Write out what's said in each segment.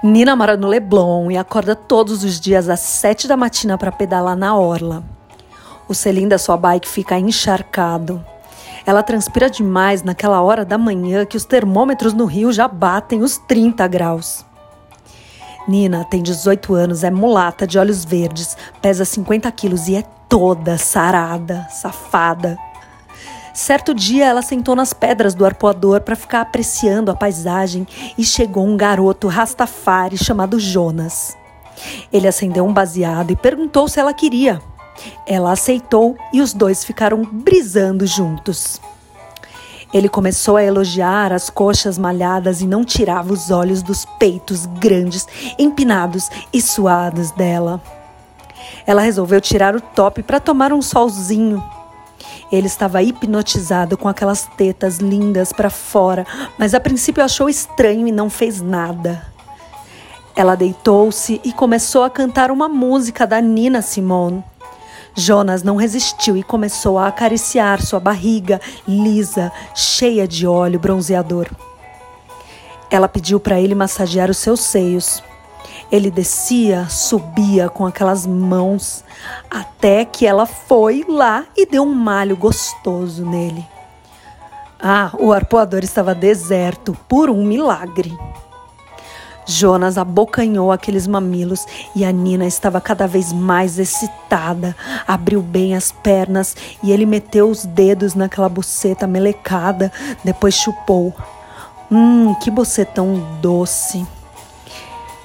Nina mora no Leblon e acorda todos os dias às sete da matina para pedalar na orla. O selim da sua bike fica encharcado. Ela transpira demais naquela hora da manhã que os termômetros no Rio já batem os 30 graus. Nina tem 18 anos, é mulata, de olhos verdes, pesa 50 quilos e é toda sarada, safada. Certo dia ela sentou nas pedras do arpoador para ficar apreciando a paisagem e chegou um garoto rastafari chamado Jonas. Ele acendeu um baseado e perguntou se ela queria. Ela aceitou e os dois ficaram brisando juntos. Ele começou a elogiar as coxas malhadas e não tirava os olhos dos peitos grandes, empinados e suados dela. Ela resolveu tirar o top para tomar um solzinho. Ele estava hipnotizado com aquelas tetas lindas para fora, mas a princípio achou estranho e não fez nada. Ela deitou-se e começou a cantar uma música da Nina Simone. Jonas não resistiu e começou a acariciar sua barriga lisa, cheia de óleo bronzeador. Ela pediu para ele massagear os seus seios. Ele descia, subia com aquelas mãos, até que ela foi lá e deu um malho gostoso nele. Ah, o arpoador estava deserto, por um milagre. Jonas abocanhou aqueles mamilos e a Nina estava cada vez mais excitada. Abriu bem as pernas e ele meteu os dedos naquela buceta melecada, depois chupou. Hum, que bocetão doce.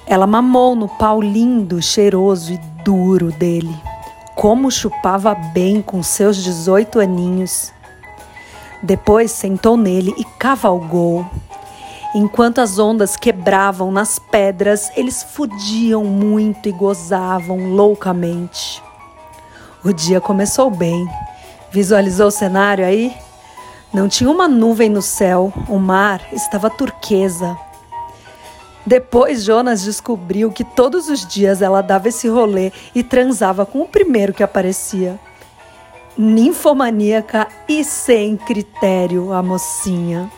Ela mamou no pau lindo, cheiroso e duro dele. Como chupava bem com seus 18 aninhos. Depois sentou nele e cavalgou. Enquanto as ondas quebravam nas pedras, eles fudiam muito e gozavam loucamente. O dia começou bem. Visualizou o cenário aí? Não tinha uma nuvem no céu, o mar estava turquesa. Depois Jonas descobriu que todos os dias ela dava esse rolê e transava com o primeiro que aparecia. Ninfomaníaca e sem critério, a mocinha.